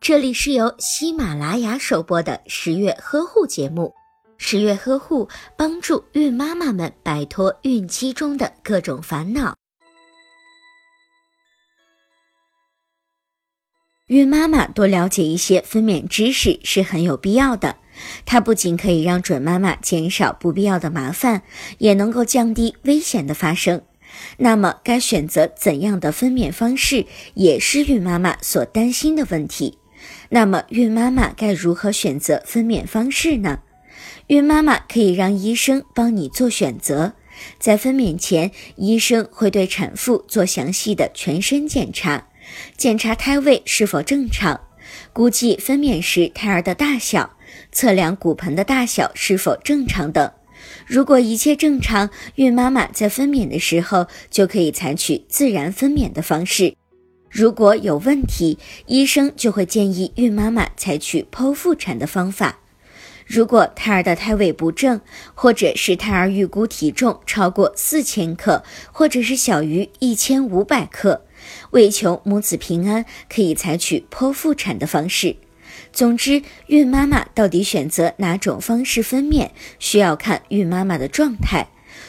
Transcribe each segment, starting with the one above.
这里是由喜马拉雅首播的十月呵护节目。十月呵护帮助孕妈妈们摆脱孕期中的各种烦恼。孕妈妈多了解一些分娩知识是很有必要的，它不仅可以让准妈妈减少不必要的麻烦，也能够降低危险的发生。那么，该选择怎样的分娩方式，也是孕妈妈所担心的问题。那么，孕妈妈该如何选择分娩方式呢？孕妈妈可以让医生帮你做选择。在分娩前，医生会对产妇做详细的全身检查，检查胎位是否正常，估计分娩时胎儿的大小，测量骨盆的大小是否正常等。如果一切正常，孕妈妈在分娩的时候就可以采取自然分娩的方式。如果有问题，医生就会建议孕妈妈采取剖腹产的方法。如果胎儿的胎位不正，或者是胎儿预估体重超过四千克，或者是小于一千五百克，为求母子平安，可以采取剖腹产的方式。总之，孕妈妈到底选择哪种方式分娩，需要看孕妈妈的状态。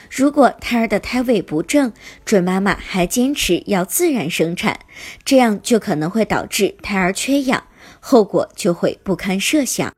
如果胎儿的胎位不正，准妈妈还坚持要自然生产，这样就可能会导致胎儿缺氧，后果就会不堪设想。